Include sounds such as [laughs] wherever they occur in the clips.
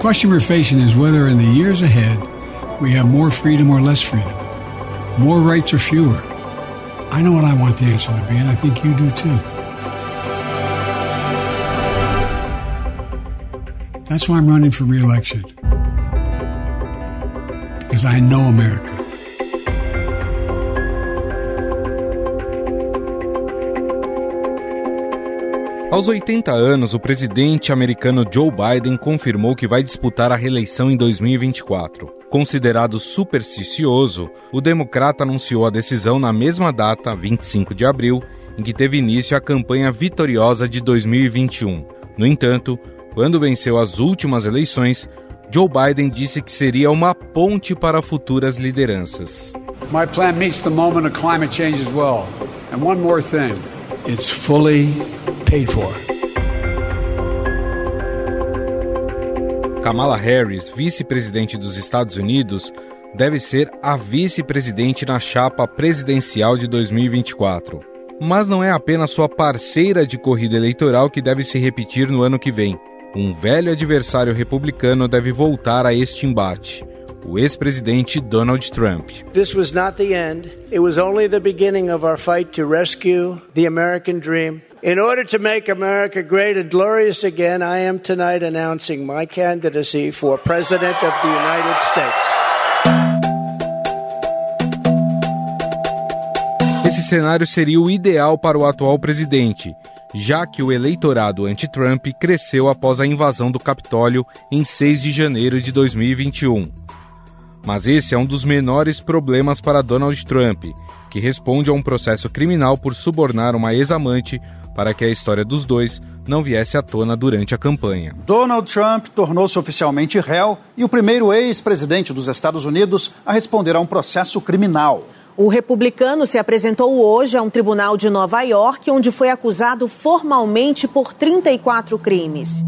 question we're facing is whether in the years ahead we have more freedom or less freedom, more rights or fewer. I know what I want the answer to be, and I think you do too. That's why I'm running for re election. Because I know America. Aos 80 anos, o presidente americano Joe Biden confirmou que vai disputar a reeleição em 2024. Considerado supersticioso, o democrata anunciou a decisão na mesma data, 25 de abril, em que teve início a campanha vitoriosa de 2021. No entanto, quando venceu as últimas eleições, Joe Biden disse que seria uma ponte para futuras lideranças. My plan meets the moment of climate change as well. And one more thing, it's fully paid for. Kamala Harris, vice-presidente dos Estados Unidos, deve ser a vice-presidente na chapa presidencial de 2024. Mas não é apenas sua parceira de corrida eleitoral que deve se repetir no ano que vem. Um velho adversário republicano deve voltar a este embate. O ex-presidente Donald Trump. This was not the end. It was only the beginning of our fight to rescue the American dream In order to make America great and glorious again, I am tonight announcing my candidacy for President of the United States. Esse cenário seria o ideal para o atual presidente, já que o eleitorado anti-Trump cresceu após a invasão do Capitólio em 6 de janeiro de 2021. Mas esse é um dos menores problemas para Donald Trump, que responde a um processo criminal por subornar uma ex-amante para que a história dos dois não viesse à tona durante a campanha. Donald Trump tornou-se oficialmente réu e o primeiro ex-presidente dos Estados Unidos a responder a um processo criminal. O republicano se apresentou hoje a um tribunal de Nova York, onde foi acusado formalmente por 34 crimes.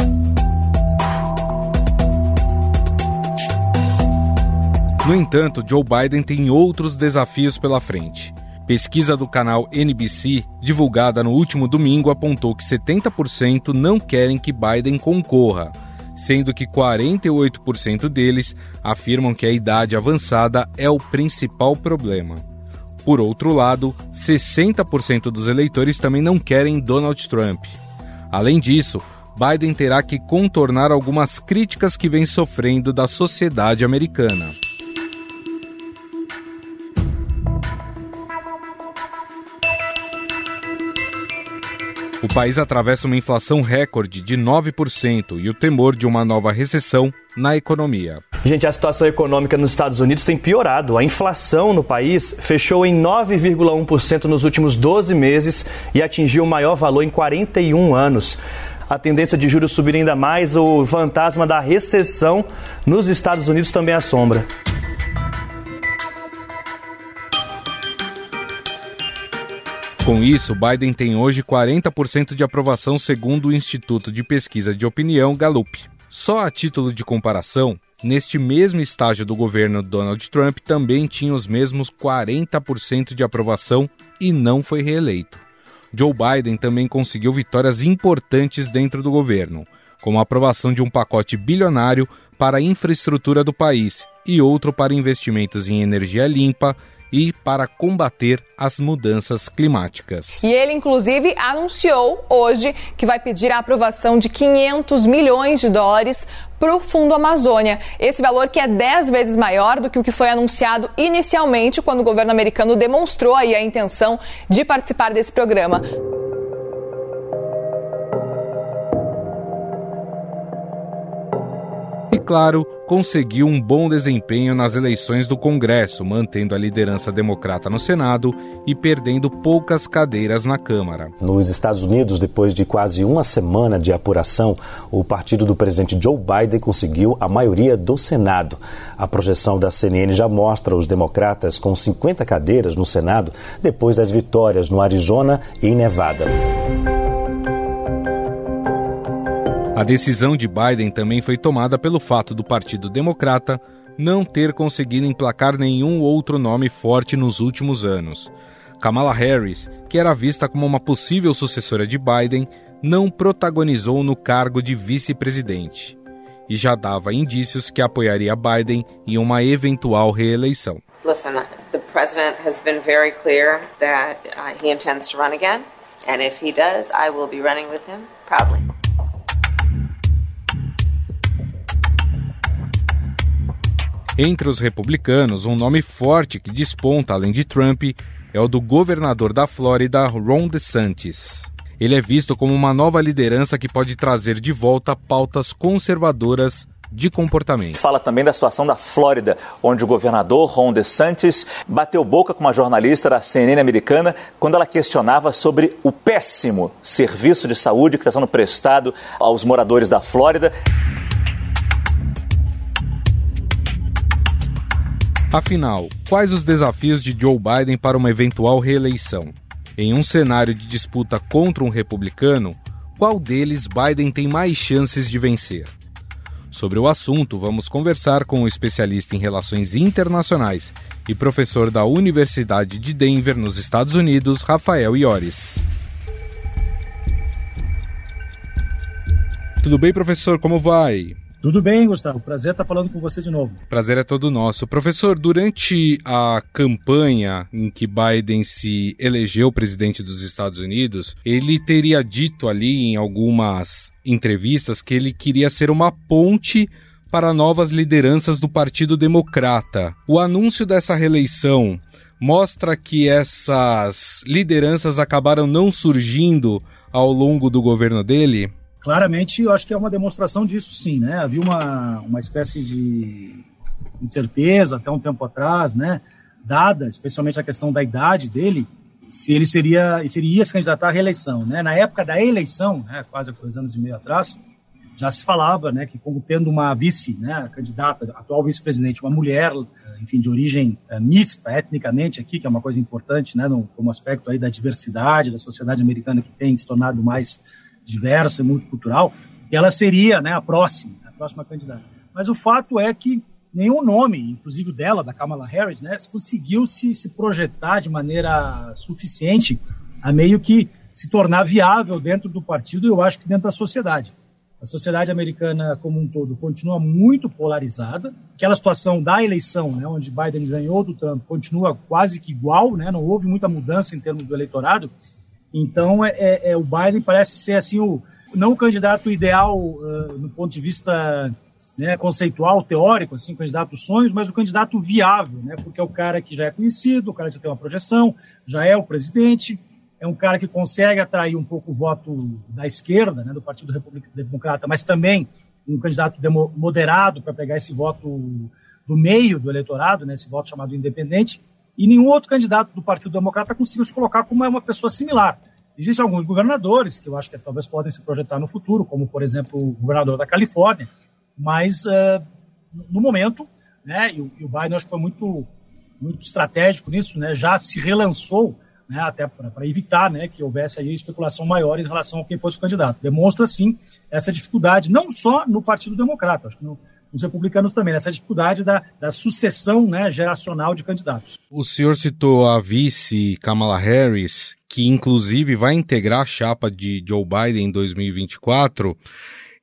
No entanto, Joe Biden tem outros desafios pela frente. Pesquisa do canal NBC, divulgada no último domingo, apontou que 70% não querem que Biden concorra, sendo que 48% deles afirmam que a idade avançada é o principal problema. Por outro lado, 60% dos eleitores também não querem Donald Trump. Além disso, Biden terá que contornar algumas críticas que vem sofrendo da sociedade americana. O país atravessa uma inflação recorde de 9% e o temor de uma nova recessão na economia. Gente, a situação econômica nos Estados Unidos tem piorado. A inflação no país fechou em 9,1% nos últimos 12 meses e atingiu o maior valor em 41 anos. A tendência de juros subir ainda mais, o fantasma da recessão nos Estados Unidos também assombra. Com isso, Biden tem hoje 40% de aprovação segundo o Instituto de Pesquisa de Opinião Gallup. Só a título de comparação, neste mesmo estágio do governo Donald Trump também tinha os mesmos 40% de aprovação e não foi reeleito. Joe Biden também conseguiu vitórias importantes dentro do governo, como a aprovação de um pacote bilionário para a infraestrutura do país e outro para investimentos em energia limpa e para combater as mudanças climáticas. E ele, inclusive, anunciou hoje que vai pedir a aprovação de 500 milhões de dólares para o Fundo Amazônia. Esse valor que é 10 vezes maior do que o que foi anunciado inicialmente quando o governo americano demonstrou a intenção de participar desse programa. Claro, conseguiu um bom desempenho nas eleições do Congresso, mantendo a liderança democrata no Senado e perdendo poucas cadeiras na Câmara. Nos Estados Unidos, depois de quase uma semana de apuração, o partido do presidente Joe Biden conseguiu a maioria do Senado. A projeção da CNN já mostra os democratas com 50 cadeiras no Senado depois das vitórias no Arizona e Nevada. A decisão de Biden também foi tomada pelo fato do Partido Democrata não ter conseguido emplacar nenhum outro nome forte nos últimos anos. Kamala Harris, que era vista como uma possível sucessora de Biden, não protagonizou no cargo de vice-presidente. e já dava indícios que apoiaria Biden em uma eventual reeleição. Listen, the president has been very clear that uh, he intends to run again, and if he does, I will be running with him. Entre os republicanos, um nome forte que desponta além de Trump é o do governador da Flórida, Ron DeSantis. Ele é visto como uma nova liderança que pode trazer de volta pautas conservadoras de comportamento. Fala também da situação da Flórida, onde o governador Ron DeSantis bateu boca com uma jornalista da CNN americana quando ela questionava sobre o péssimo serviço de saúde que está sendo prestado aos moradores da Flórida. Afinal, quais os desafios de Joe Biden para uma eventual reeleição? Em um cenário de disputa contra um republicano, qual deles Biden tem mais chances de vencer? Sobre o assunto, vamos conversar com o especialista em relações internacionais e professor da Universidade de Denver, nos Estados Unidos, Rafael Iores. Tudo bem, professor? Como vai? Tudo bem, Gustavo. Prazer estar falando com você de novo. Prazer é todo nosso. Professor, durante a campanha em que Biden se elegeu presidente dos Estados Unidos, ele teria dito ali em algumas entrevistas que ele queria ser uma ponte para novas lideranças do Partido Democrata. O anúncio dessa reeleição mostra que essas lideranças acabaram não surgindo ao longo do governo dele? Claramente eu acho que é uma demonstração disso sim, né? Havia uma, uma espécie de incerteza até um tempo atrás, né? Dada especialmente a questão da idade dele, se ele seria, ele seria se candidatar à reeleição, né? Na época da eleição, né, quase dois anos e meio atrás, já se falava, né, que como tendo uma vice, né, candidata, atual vice-presidente, uma mulher, enfim, de origem é, mista, etnicamente aqui, que é uma coisa importante, né, no, como aspecto aí da diversidade da sociedade americana que tem se tornado mais diversa e multicultural, ela seria né, a próxima, a próxima candidata. Mas o fato é que nenhum nome, inclusive dela, da Kamala Harris, né, conseguiu se, se projetar de maneira suficiente a meio que se tornar viável dentro do partido e eu acho que dentro da sociedade. A sociedade americana como um todo continua muito polarizada. Aquela situação da eleição, né, onde Biden ganhou do Trump, continua quase que igual, né, não houve muita mudança em termos do eleitorado. Então, é, é, é, o Biden parece ser assim o não o candidato ideal uh, no ponto de vista né, conceitual, teórico, assim, candidato dos sonhos, mas o candidato viável, né, porque é o cara que já é conhecido, o cara que já tem uma projeção, já é o presidente, é um cara que consegue atrair um pouco o voto da esquerda, né, do Partido Republicano Democrata, mas também um candidato moderado para pegar esse voto do meio do eleitorado, né, esse voto chamado independente, e nenhum outro candidato do Partido Democrata conseguiu se colocar como uma pessoa similar. Existem alguns governadores que eu acho que talvez podem se projetar no futuro, como, por exemplo, o governador da Califórnia, mas uh, no momento, né, e o, e o Biden acho que foi muito, muito estratégico nisso, né, já se relançou, né, até para evitar né, que houvesse aí especulação maior em relação a quem fosse o candidato. Demonstra, sim, essa dificuldade, não só no Partido Democrata, acho que no, os republicanos também, nessa dificuldade da, da sucessão né, geracional de candidatos. O senhor citou a vice Kamala Harris, que inclusive vai integrar a chapa de Joe Biden em 2024,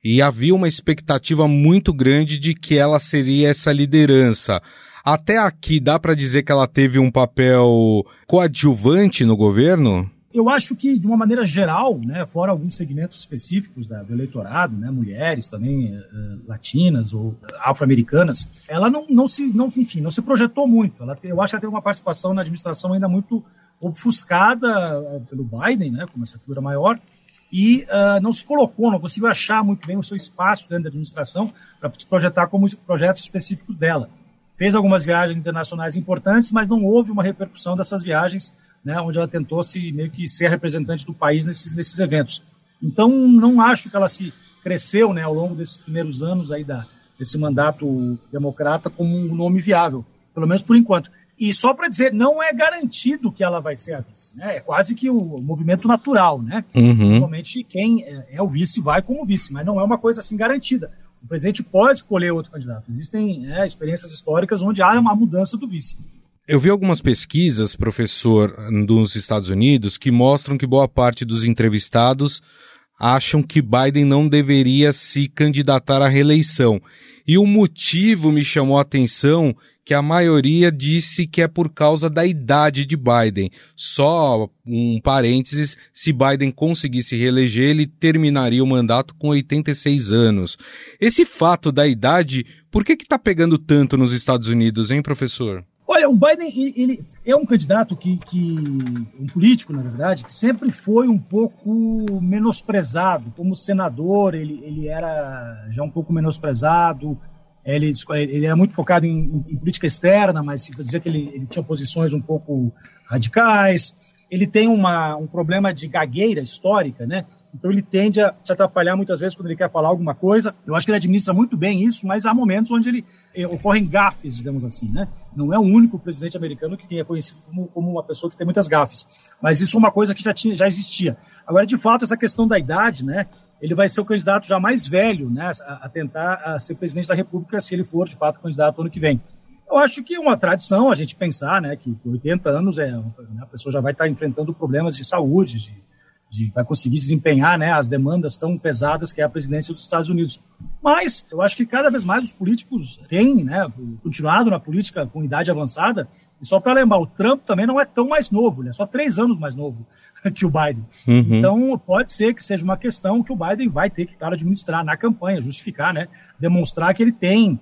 e havia uma expectativa muito grande de que ela seria essa liderança. Até aqui dá para dizer que ela teve um papel coadjuvante no governo? Eu acho que, de uma maneira geral, né, fora alguns segmentos específicos da, do eleitorado, né, mulheres também uh, latinas ou afro-americanas, ela não, não, se, não, enfim, não se projetou muito. Ela, eu acho que ela teve uma participação na administração ainda muito ofuscada uh, pelo Biden, né, como essa figura maior, e uh, não se colocou, não conseguiu achar muito bem o seu espaço dentro da administração para se projetar como projetos específicos dela. Fez algumas viagens internacionais importantes, mas não houve uma repercussão dessas viagens né, onde ela tentou se meio que ser representante do país nesses, nesses eventos. Então, não acho que ela se cresceu né, ao longo desses primeiros anos aí da, desse mandato democrata como um nome viável, pelo menos por enquanto. E só para dizer, não é garantido que ela vai ser a vice, né? É quase que o movimento natural, né? Uhum. Normalmente quem é, é o vice vai como vice, mas não é uma coisa assim garantida. O presidente pode escolher outro candidato. Existem é, experiências históricas onde há uma mudança do vice. Eu vi algumas pesquisas, professor, nos Estados Unidos, que mostram que boa parte dos entrevistados acham que Biden não deveria se candidatar à reeleição. E o motivo me chamou a atenção que a maioria disse que é por causa da idade de Biden. Só um parênteses, se Biden conseguisse reeleger, ele terminaria o mandato com 86 anos. Esse fato da idade, por que que tá pegando tanto nos Estados Unidos, hein, professor? Olha, o Biden ele é um candidato que, que, um político, na verdade, que sempre foi um pouco menosprezado. Como senador, ele, ele era já um pouco menosprezado. Ele, ele era muito focado em, em política externa, mas se dizer que ele, ele, tinha posições um pouco radicais. Ele tem uma, um problema de gagueira histórica, né? Então ele tende a se atrapalhar muitas vezes quando ele quer falar alguma coisa. Eu acho que ele administra muito bem isso, mas há momentos onde ele eh, ocorrem gafes, digamos assim, né? Não é o único presidente americano que é conhecido como, como uma pessoa que tem muitas gafes, mas isso é uma coisa que já tinha, já existia. Agora, de fato, essa questão da idade, né? Ele vai ser o candidato já mais velho, né? A, a tentar a ser presidente da República, se ele for de fato candidato ano que vem. Eu acho que é uma tradição a gente pensar, né? Que 80 anos é né, a pessoa já vai estar enfrentando problemas de saúde, de de, vai conseguir desempenhar né, as demandas tão pesadas que é a presidência dos Estados Unidos. Mas eu acho que cada vez mais os políticos têm né, continuado na política com idade avançada. E só para lembrar, o Trump também não é tão mais novo, ele é só três anos mais novo [laughs] que o Biden. Uhum. Então pode ser que seja uma questão que o Biden vai ter que administrar na campanha, justificar, né, demonstrar que ele tem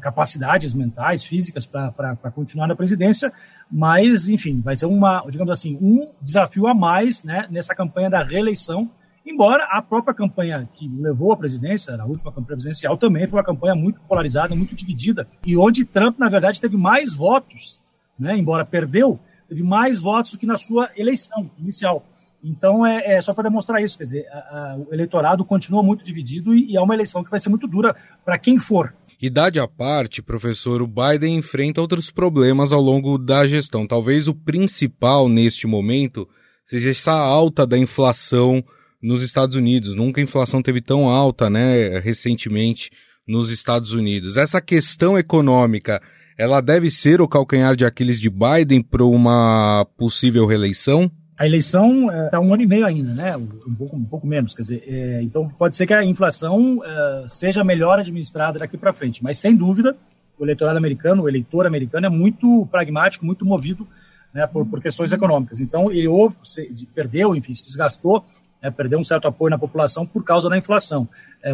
capacidades mentais, físicas para continuar na presidência mas, enfim, vai ser uma, digamos assim, um desafio a mais né, nessa campanha da reeleição, embora a própria campanha que levou à presidência, a última campanha presidencial, também foi uma campanha muito polarizada, muito dividida, e onde Trump, na verdade, teve mais votos, né, embora perdeu, teve mais votos do que na sua eleição inicial. Então, é, é só para demonstrar isso, quer dizer, a, a, o eleitorado continua muito dividido e, e é uma eleição que vai ser muito dura para quem for. Idade à parte, professor, o Biden enfrenta outros problemas ao longo da gestão. Talvez o principal neste momento seja essa alta da inflação nos Estados Unidos. Nunca a inflação teve tão alta, né, recentemente nos Estados Unidos. Essa questão econômica, ela deve ser o calcanhar de Aquiles de Biden para uma possível reeleição? A eleição está é, um ano e meio ainda, né? Um pouco, um pouco menos, quer dizer, é, então pode ser que a inflação é, seja melhor administrada daqui para frente, mas sem dúvida o eleitorado americano, o eleitor americano é muito pragmático, muito movido né, por, por questões econômicas. Então ele houve, perdeu, enfim, se desgastou, né, perdeu um certo apoio na população por causa da inflação.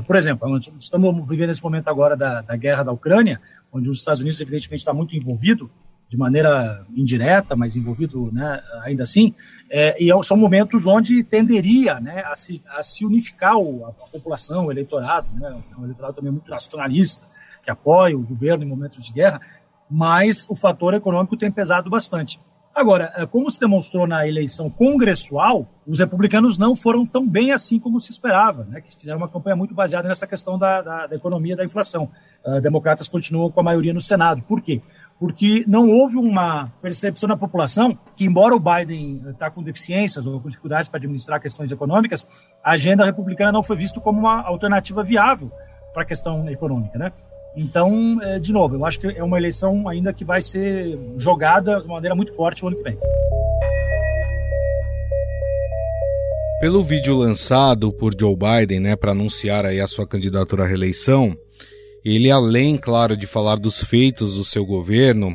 Por exemplo, estamos vivendo esse momento agora da, da guerra da Ucrânia, onde os Estados Unidos evidentemente está muito envolvido de maneira indireta, mas envolvido né, ainda assim, é, e é são momentos onde tenderia né, a, se, a se unificar o, a, população, o eleitorado, né, um eleitorado também muito nacionalista, que apoia o governo em momentos de guerra, mas o fator econômico tem pesado bastante. Agora, é, como se demonstrou na eleição congressual, os republicanos não foram tão bem assim como se esperava, né, que fizeram uma campanha muito baseada nessa questão da, da, da economia da inflação. Uh, democratas continuam com a maioria no Senado. Por quê? Porque não houve uma percepção da população que, embora o Biden está com deficiências ou com dificuldade para administrar questões econômicas, a agenda republicana não foi vista como uma alternativa viável para a questão econômica, né? Então, é, de novo, eu acho que é uma eleição ainda que vai ser jogada de maneira muito forte o ano que vem. Pelo vídeo lançado por Joe Biden, né, para anunciar aí a sua candidatura à reeleição, ele além, claro, de falar dos feitos do seu governo,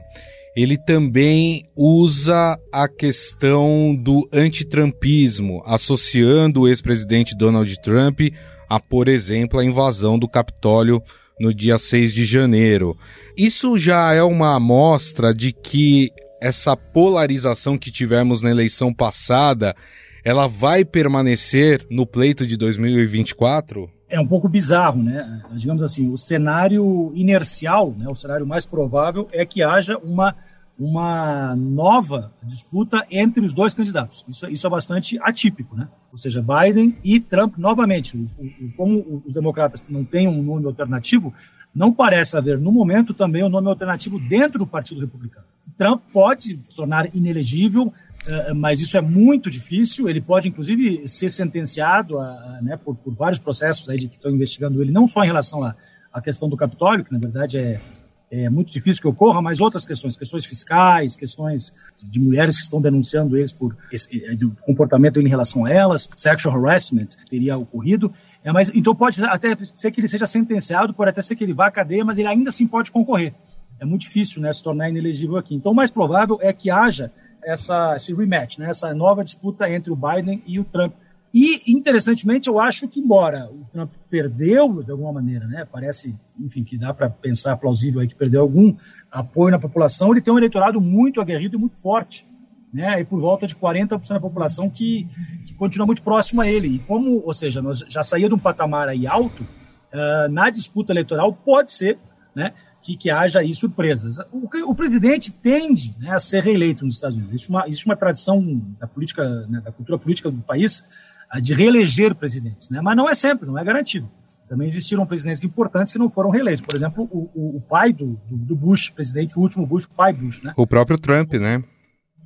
ele também usa a questão do antitrampismo, associando o ex-presidente Donald Trump a, por exemplo, a invasão do Capitólio no dia 6 de janeiro. Isso já é uma amostra de que essa polarização que tivemos na eleição passada, ela vai permanecer no pleito de 2024? É um pouco bizarro, né? Digamos assim, o cenário inercial, né, o cenário mais provável é que haja uma, uma nova disputa entre os dois candidatos. Isso, isso é bastante atípico, né? Ou seja, Biden e Trump novamente. O, o, como os democratas não têm um nome alternativo, não parece haver, no momento, também um nome alternativo dentro do Partido Republicano. Trump pode se tornar inelegível mas isso é muito difícil. Ele pode, inclusive, ser sentenciado a, a, né, por, por, vários processos aí de que estão investigando ele, não só em relação à, à questão do Capitólio, que na verdade é, é muito difícil que ocorra, mas outras questões, questões fiscais, questões de mulheres que estão denunciando eles por esse, é, comportamento em relação a elas, sexual harassment teria ocorrido. É, mas, então pode até ser que ele seja sentenciado, pode até ser que ele vá à cadeia, mas ele ainda assim pode concorrer. É muito difícil né, se tornar inelegível aqui. Então o mais provável é que haja essa, esse rematch, né, essa nova disputa entre o Biden e o Trump. E, interessantemente, eu acho que, embora o Trump perdeu, de alguma maneira, né, parece, enfim, que dá para pensar plausível aí que perdeu algum apoio na população, ele tem um eleitorado muito aguerrido e muito forte, né, e por volta de 40% da população que, que continua muito próximo a ele. E como, ou seja, nós já saía de um patamar aí alto, uh, na disputa eleitoral pode ser, né, que, que haja aí surpresas. O, o presidente tende né, a ser reeleito nos Estados Unidos. Existe uma, existe uma tradição da política, né, da cultura política do país de reeleger presidentes, né? mas não é sempre, não é garantido. Também existiram presidentes importantes que não foram reeleitos. Por exemplo, o, o, o pai do, do, Bush, presidente, o último Bush, o pai Bush. Né? O próprio Trump, né?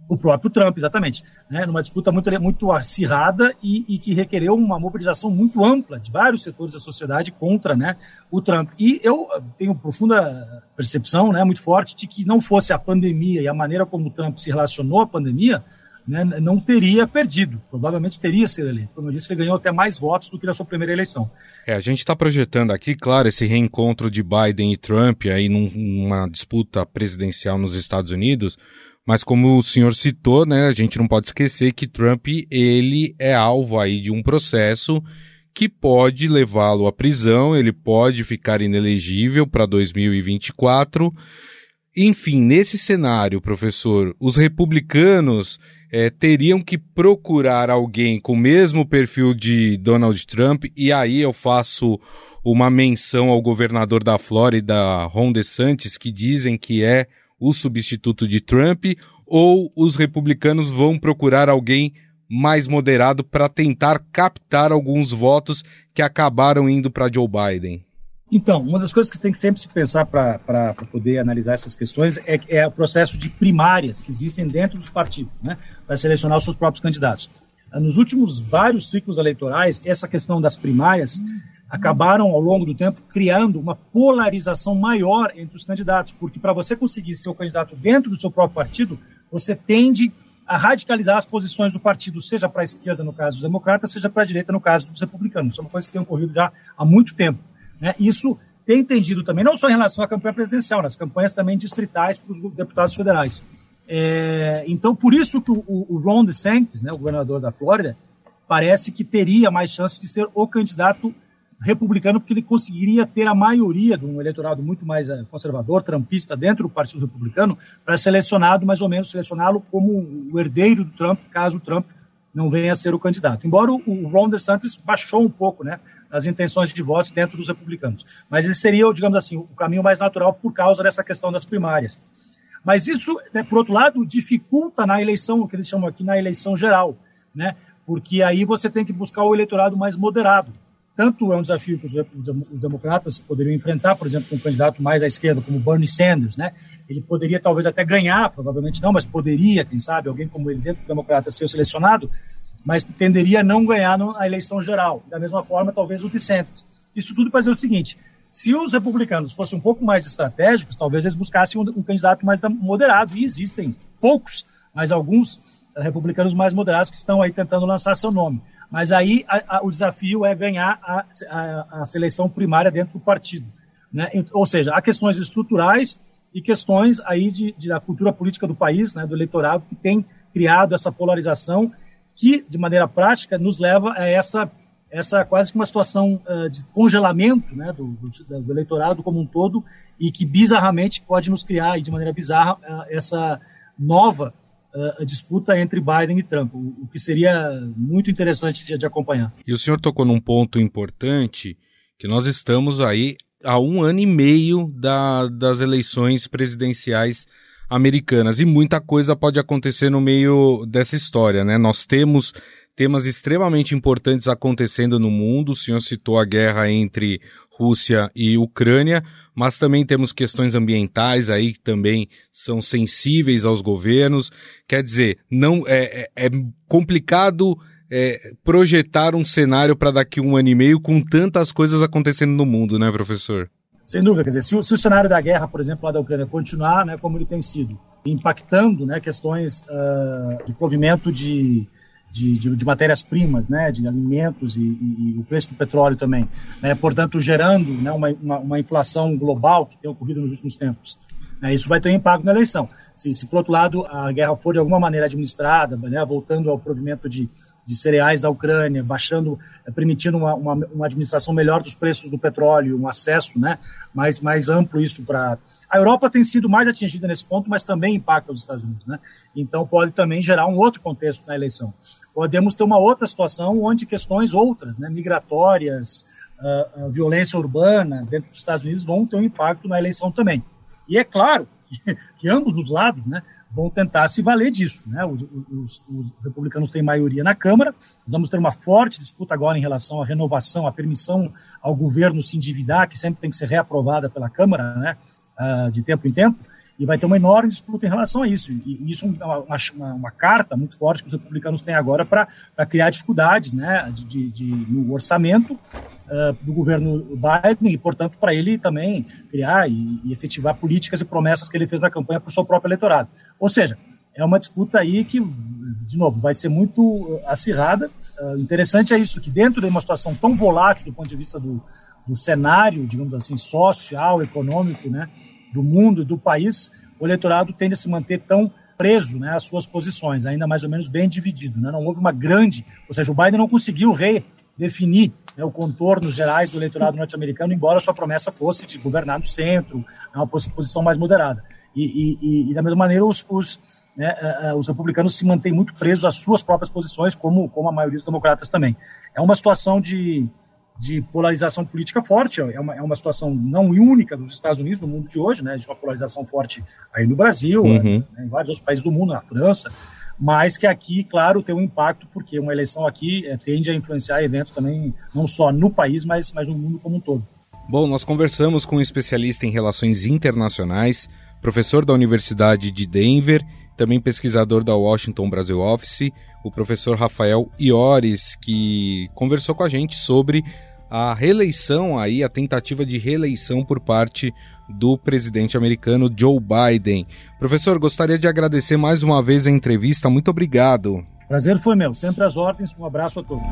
O próprio Trump, exatamente, né, numa disputa muito, muito acirrada e, e, que requereu uma mobilização muito ampla de vários setores da sociedade contra né, o Trump. E eu tenho profunda percepção, né, muito forte, de que não fosse a pandemia e a maneira como o Trump se relacionou à pandemia, né, não teria perdido, provavelmente teria sido eleito. Como eu disse, ele ganhou até mais votos do que na sua primeira eleição. É, a gente está projetando aqui, claro, esse reencontro de Biden e Trump aí numa disputa presidencial nos Estados Unidos, mas como o senhor citou, né, a gente não pode esquecer que Trump ele é alvo aí de um processo que pode levá-lo à prisão, ele pode ficar inelegível para 2024. Enfim, nesse cenário, professor, os republicanos é, teriam que procurar alguém com o mesmo perfil de Donald Trump, e aí eu faço uma menção ao governador da Flórida, Ron DeSantis, que dizem que é o substituto de Trump, ou os republicanos vão procurar alguém mais moderado para tentar captar alguns votos que acabaram indo para Joe Biden? Então, uma das coisas que tem que sempre se pensar para poder analisar essas questões é, é, o processo de primárias que existem dentro dos partidos, né, para selecionar os seus próprios candidatos. Nos últimos vários ciclos eleitorais, essa questão das primárias acabaram, ao longo do tempo, criando uma polarização maior entre os candidatos, porque para você conseguir ser o candidato dentro do seu próprio partido, você tende a radicalizar as posições do partido, seja para a esquerda, no caso dos democratas, seja para a direita, no caso dos republicanos. Isso é uma coisa que tem ocorrido já há muito tempo. Né? Isso tem tendido também, não só em relação à campanha presidencial, nas campanhas também distritais para os deputados federais. É, então, por isso que o, o Ron DeSantis, né, o governador da Flórida, parece que teria mais chance de ser o candidato republicano, porque ele conseguiria ter a maioria de um eleitorado muito mais eh, conservador, trampista, dentro do Partido Republicano, para selecionado, mais ou menos, selecioná-lo como o herdeiro do Trump, caso o Trump não venha a ser o candidato. Embora o Ron DeSantis baixou um pouco né, as intenções de votos dentro dos republicanos. Mas ele seria, digamos assim, o caminho mais natural por causa dessa questão das primárias. Mas isso, né, por outro lado, dificulta na eleição, o que eles chamam aqui na eleição geral, né? porque aí você tem que buscar o eleitorado mais moderado tanto é um desafio que os, os democratas poderiam enfrentar, por exemplo, com um candidato mais à esquerda, como Bernie Sanders, né? Ele poderia talvez até ganhar, provavelmente não, mas poderia, quem sabe, alguém como ele dentro do democrata ser selecionado, mas tenderia a não ganhar na eleição geral. Da mesma forma, talvez o DeSantis. Isso tudo para dizer o seguinte, se os republicanos fossem um pouco mais estratégicos, talvez eles buscassem um, um candidato mais moderado, e existem poucos, mas alguns republicanos mais moderados que estão aí tentando lançar seu nome. Mas aí a, a, o desafio é ganhar a, a, seleção primária dentro do partido. Né? Ou seja, há questões estruturais e questões aí de, de, da cultura política do país, né, do eleitorado, que tem criado essa polarização que, de maneira prática, nos leva a essa, essa quase que uma situação uh, de congelamento né, do, do, do, eleitorado como um todo e que bizarramente pode nos criar, de maneira bizarra, uh, essa nova a disputa entre Biden e Trump, o, que seria muito interessante de, de, acompanhar. E o senhor tocou num ponto importante, que nós estamos aí há um ano e meio da, das eleições presidenciais americanas e muita coisa pode acontecer no meio dessa história, né? Nós temos temas extremamente importantes acontecendo no mundo. O senhor citou a guerra entre Rússia e Ucrânia, mas também temos questões ambientais aí que também são sensíveis aos governos. Quer dizer, não é, é, é complicado é, projetar um cenário para daqui um ano e meio com tantas coisas acontecendo no mundo, né, professor? Sem dúvida, quer dizer, se o, se o, cenário da guerra, por exemplo, lá da Ucrânia continuar, né, como ele tem sido, impactando, né, questões uh, de provimento de, de, de, de matérias-primas, né, de alimentos e, e, e, o preço do petróleo também, né, portanto gerando, né, uma, uma, uma, inflação global que tem ocorrido nos últimos tempos. Né, isso vai ter um impacto na eleição. Se, se, por outro lado, a guerra for de alguma maneira administrada, né, voltando ao provimento de, de cereais da Ucrânia, baixando, eh, permitindo uma, uma, uma, administração melhor dos preços do petróleo, um acesso né, mais, mais amplo isso para. A Europa tem sido mais atingida nesse ponto, mas também impacta os Estados Unidos. Né? Então pode também gerar um outro contexto na eleição. Podemos ter uma outra situação onde questões outras, né, migratórias, uh, uh, violência urbana dentro dos Estados Unidos vão ter um impacto na eleição também. E é claro que, ambos os lados né, vão tentar se valer disso. Né? Os, os, os, republicanos têm maioria na Câmara, vamos ter uma forte disputa agora em relação à renovação, à permissão ao governo se endividar, que sempre tem que ser reaprovada pela Câmara, né? Uh, de tempo em tempo, e vai ter uma enorme disputa em relação a isso. E isso é uma, uma, uma carta muito forte que os republicanos têm agora para criar dificuldades né? de, de, de no orçamento uh, do governo Biden e, portanto, para ele também criar e, e, efetivar políticas e promessas que ele fez na campanha para o seu próprio eleitorado. Ou seja, é uma disputa aí que, de novo, vai ser muito acirrada. Uh, interessante é isso, que dentro de uma situação tão volátil do ponto de vista do, do cenário, digamos assim, social, econômico, né, do mundo do país, o eleitorado tende a se manter tão preso né, às suas posições, ainda mais ou menos bem dividido. Né? Não houve uma grande, ou seja, o Biden não conseguiu redefinir né, o contornos gerais do eleitorado norte-americano, embora sua promessa fosse de governar no centro, né, uma posição mais moderada. E, e, e da mesma maneira, os, os, né, uh, os republicanos se mantêm muito presos às suas próprias posições, como, como a maioria dos democratas também. É uma situação de, de polarização política forte, é uma, é uma situação não única dos Estados Unidos, no mundo de hoje, né, de uma polarização forte aí no Brasil, uhum. né, em vários outros países do mundo, na França, mas que aqui, claro, tem um impacto, porque uma eleição aqui é, tende a influenciar eventos também, não só no país, mas, mas no mundo como um todo. Bom, nós conversamos com um especialista em relações internacionais, professor da Universidade de Denver, também pesquisador da Washington Brasil Office, o professor Rafael Iores, que conversou com a gente sobre a reeleição aí, a tentativa de reeleição por parte do presidente americano Joe Biden. Professor, gostaria de agradecer mais uma vez a entrevista. Muito obrigado. Prazer foi meu. Sempre às ordens. Um abraço a todos.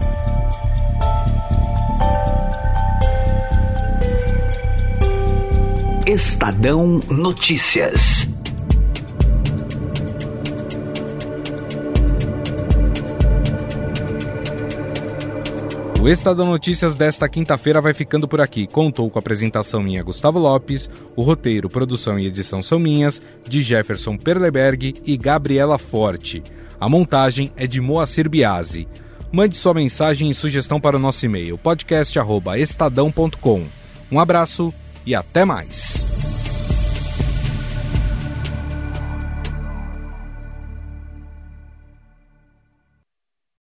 Estadão Notícias. O Estadão Notícias desta quinta-feira vai ficando por aqui. Contou com a apresentação minha Gustavo Lopes, o roteiro, produção e edição são minhas, de Jefferson Perleberg e Gabriela Forte. A montagem é de Moacir Biasi. Mande sua mensagem e sugestão para o nosso e-mail podcast@estadão.com. Um abraço e até mais.